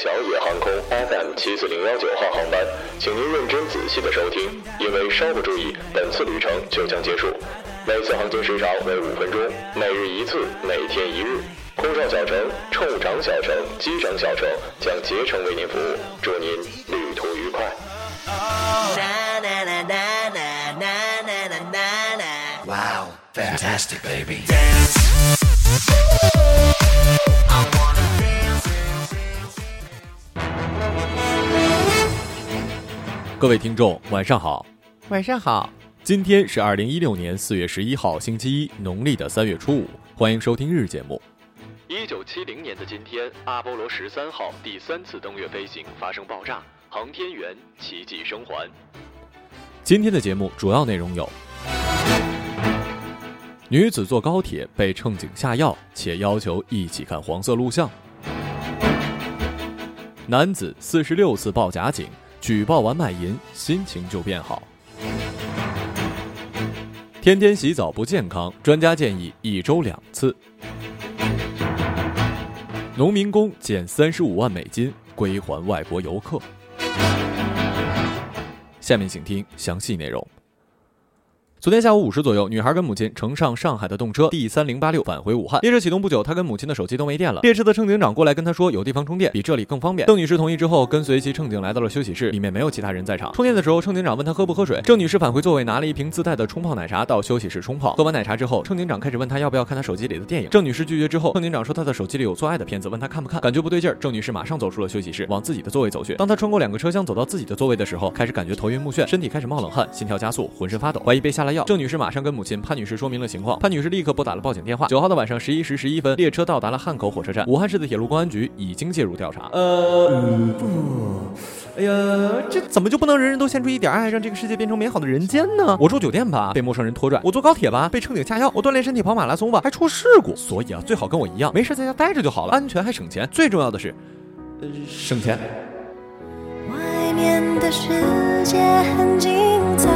小野航空 FM 七四零幺九号航班，请您认真仔细的收听，因为稍不注意，本次旅程就将结束。每次航行时长为五分钟，每日一次，每天一日。空少小城、乘务长小城、机长小城将竭诚为您服务，祝您旅途愉快。Wow, fantastic, baby. 各位听众，晚上好。晚上好，今天是二零一六年四月十一号，星期一，农历的三月初五。欢迎收听日节目。一九七零年的今天，阿波罗十三号第三次登月飞行发生爆炸，航天员奇迹生还。今天的节目主要内容有：女子坐高铁被乘警下药，且要求一起看黄色录像；男子四十六次报假警，举报完卖淫，心情就变好。天天洗澡不健康，专家建议一周两次。农民工减三十五万美金归还外国游客。下面请听详细内容。昨天下午五时左右，女孩跟母亲乘上上海的动车 D 三零八六返回武汉。列车启动不久，她跟母亲的手机都没电了。列车的乘警长过来跟她说，有地方充电，比这里更方便。邓女士同意之后，跟随其乘警来到了休息室，里面没有其他人在场。充电的时候，乘警长问她喝不喝水。郑女士返回座位，拿了一瓶自带的冲泡奶茶到休息室冲泡。喝完奶茶之后，乘警长开始问她要不要看她手机里的电影。郑女士拒绝之后，乘警长说她的手机里有做爱的片子，问她看不看。感觉不对劲儿，郑女士马上走出了休息室，往自己的座位走去。当她穿过两个车厢走到自己的座位的时候，开始感觉头晕目眩，身体开始冒冷汗，心跳加速，浑身发抖，怀疑被下了药。郑女士马上跟母亲潘女士说明了情况，潘女士立刻拨打了报警电话。九号的晚上十一时十一分，列车到达了汉口火车站，武汉市的铁路公安局已经介入调查。呃，哎呀，这怎么就不能人人都献出一点爱，让这个世界变成美好的人间呢？我住酒店吧，被陌生人拖拽；我坐高铁吧，被乘警下药；我锻炼身体跑马拉松吧，还出事故。所以啊，最好跟我一样，没事在家待着就好了，安全还省钱。最重要的是，呃，省钱。外面的世界很精彩，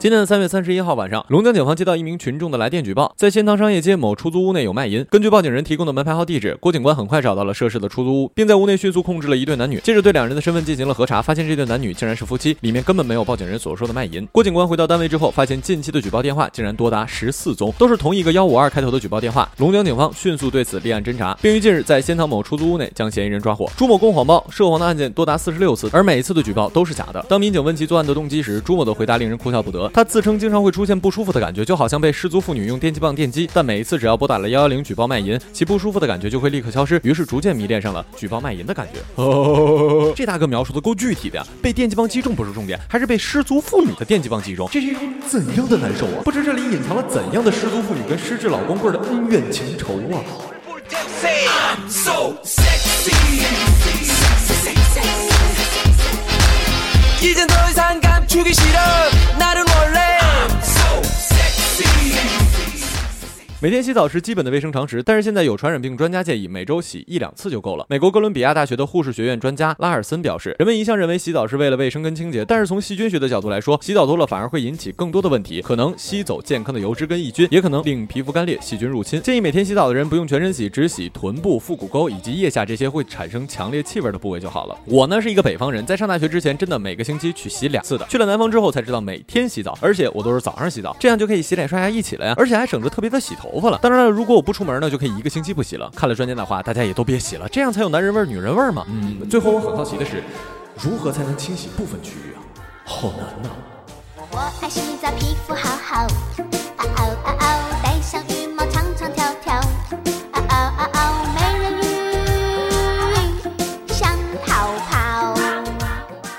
今天的三月三十一号晚上，龙江警方接到一名群众的来电举报，在仙塘商业街某出租屋内有卖淫。根据报警人提供的门牌号地址，郭警官很快找到了涉事的出租屋，并在屋内迅速控制了一对男女。接着对两人的身份进行了核查，发现这对男女竟然是夫妻，里面根本没有报警人所说的卖淫。郭警官回到单位之后，发现近期的举报电话竟然多达十四宗，都是同一个幺五二开头的举报电话。龙江警方迅速对此立案侦查，并于近日在仙塘某出租屋内将嫌疑人抓获。朱某供谎报，涉黄的案件多达四十六次，而每一次的举报都是假的。当民警问其作案的动机时，朱某的回答令人哭笑不得。他自称经常会出现不舒服的感觉，就好像被失足妇女用电击棒电击，但每一次只要拨打了幺幺零举报卖淫，其不舒服的感觉就会立刻消失，于是逐渐迷恋上了举报卖淫的感觉。哦，这大哥描述的够具体的呀！被电击棒击中不是重点，还是被失足妇女的电击棒击中，这是一种怎样的难受啊？不知这里隐藏了怎样的失足妇女跟失智老光棍的恩怨情仇啊！ I'm so sexy. 이젠 더 이상 감추기 싫어 每天洗澡是基本的卫生常识，但是现在有传染病专家建议每周洗一两次就够了。美国哥伦比亚大学的护士学院专家拉尔森表示，人们一向认为洗澡是为了卫生跟清洁，但是从细菌学的角度来说，洗澡多了反而会引起更多的问题，可能吸走健康的油脂跟抑菌，也可能令皮肤干裂、细菌入侵。建议每天洗澡的人不用全身洗，只洗臀部、腹股沟以及腋下这些会产生强烈气味的部位就好了。我呢是一个北方人，在上大学之前真的每个星期去洗两次的，去了南方之后才知道每天洗澡，而且我都是早上洗澡，这样就可以洗脸刷牙一起了呀，而且还省着特别的洗头发了。当然了，如果我不出门呢，就可以一个星期不洗了。看了专家的话，大家也都别洗了，这样才有男人味儿、女人味儿嘛。嗯，最后我很好奇的是，如何才能清洗部分区域啊？好难呐、我爱洗澡，皮肤好好。啊哦啊哦，带上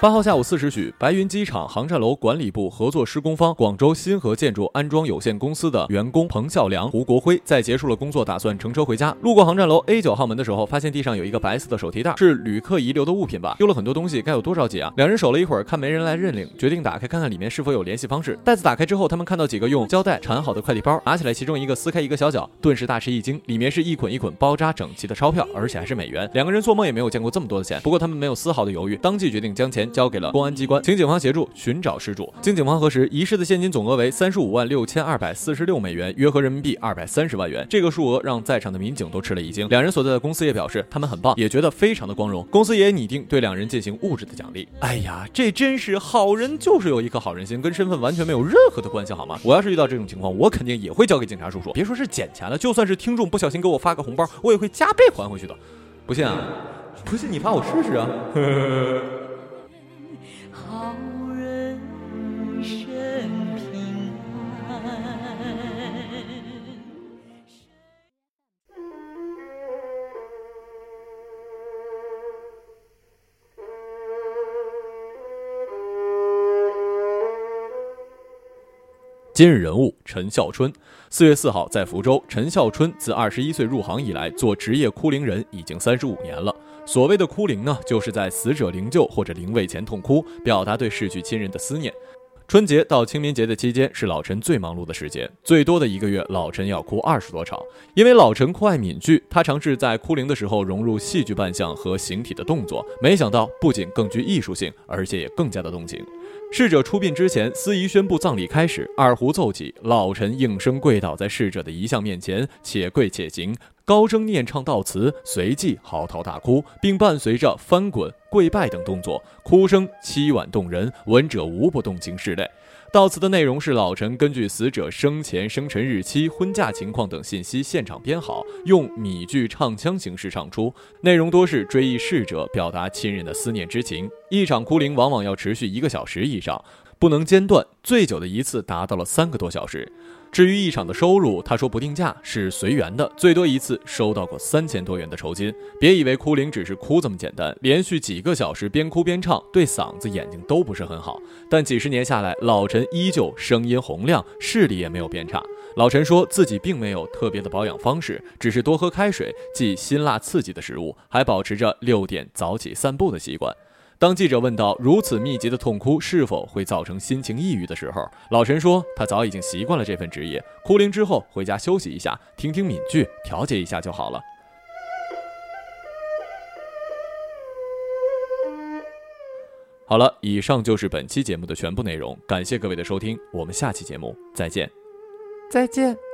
八号下午四时许，白云机场航站楼管理部合作施工方广州新和建筑安装有限公司的员工彭孝良、胡国辉在结束了工作，打算乘车回家。路过航站楼 A 九号门的时候，发现地上有一个白色的手提袋，是旅客遗留的物品吧？丢了很多东西，该有多着急啊！两人守了一会儿，看没人来认领，决定打开看看里面是否有联系方式。袋子打开之后，他们看到几个用胶带缠好的快递包，拿起来其中一个撕开一个小角，顿时大吃一惊，里面是一捆一捆包扎整齐的钞票，而且还是美元。两个人做梦也没有见过这么多的钱，不过他们没有丝毫的犹豫，当即决定将钱交给了公安机关，请警方协助寻找失主。经警方核实，遗失的现金总额为三十五万六千二百四十六美元，约合人民币二百三十万元。这个数额让在场的民警都吃了一惊。两人所在的公司也表示，他们很棒，也觉得非常的光荣。公司也拟定对两人进行物质的奖励。哎呀，这真是好人就是有一颗好人心，跟身份完全没有任何的关系，好吗？我要是遇到这种情况，我肯定也会交给警察叔叔。别说是捡钱了，就算是听众不小心给我发个红包，我也会加倍还回去的。不信啊？不信你发我试试啊！呵呵呵今日人物陈孝春，四月四号在福州。陈孝春自二十一岁入行以来，做职业哭灵人已经三十五年了。所谓的哭灵呢，就是在死者灵柩或者灵位前痛哭，表达对逝去亲人的思念。春节到清明节的期间是老陈最忙碌的时节，最多的一个月，老陈要哭二十多场。因为老陈酷爱闽剧，他尝试在哭灵的时候融入戏剧扮相和形体的动作，没想到不仅更具艺术性，而且也更加的动情。逝者出殡之前，司仪宣布葬礼开始，二胡奏起，老臣应声跪倒在逝者的遗像面前，且跪且行，高声念唱悼词，随即嚎啕大哭，并伴随着翻滚、跪拜等动作，哭声凄婉动人，闻者无不动情拭泪。悼词的内容是老陈根据死者生前生辰日期、婚嫁情况等信息现场编好，用米剧唱腔形式唱出，内容多是追忆逝者，表达亲人的思念之情。一场哭灵往往要持续一个小时以上，不能间断，最久的一次达到了三个多小时。至于一场的收入，他说不定价，是随缘的，最多一次收到过三千多元的酬金。别以为哭灵只是哭这么简单，连续几个小时边哭边唱，对嗓子、眼睛都不是很好。但几十年下来，老陈依旧声音洪亮，视力也没有变差。老陈说自己并没有特别的保养方式，只是多喝开水，忌辛辣刺激的食物，还保持着六点早起散步的习惯。当记者问到如此密集的痛哭是否会造成心情抑郁的时候，老陈说他早已经习惯了这份职业，哭灵之后回家休息一下，听听闽剧，调节一下就好了。好了，以上就是本期节目的全部内容，感谢各位的收听，我们下期节目再见。再见。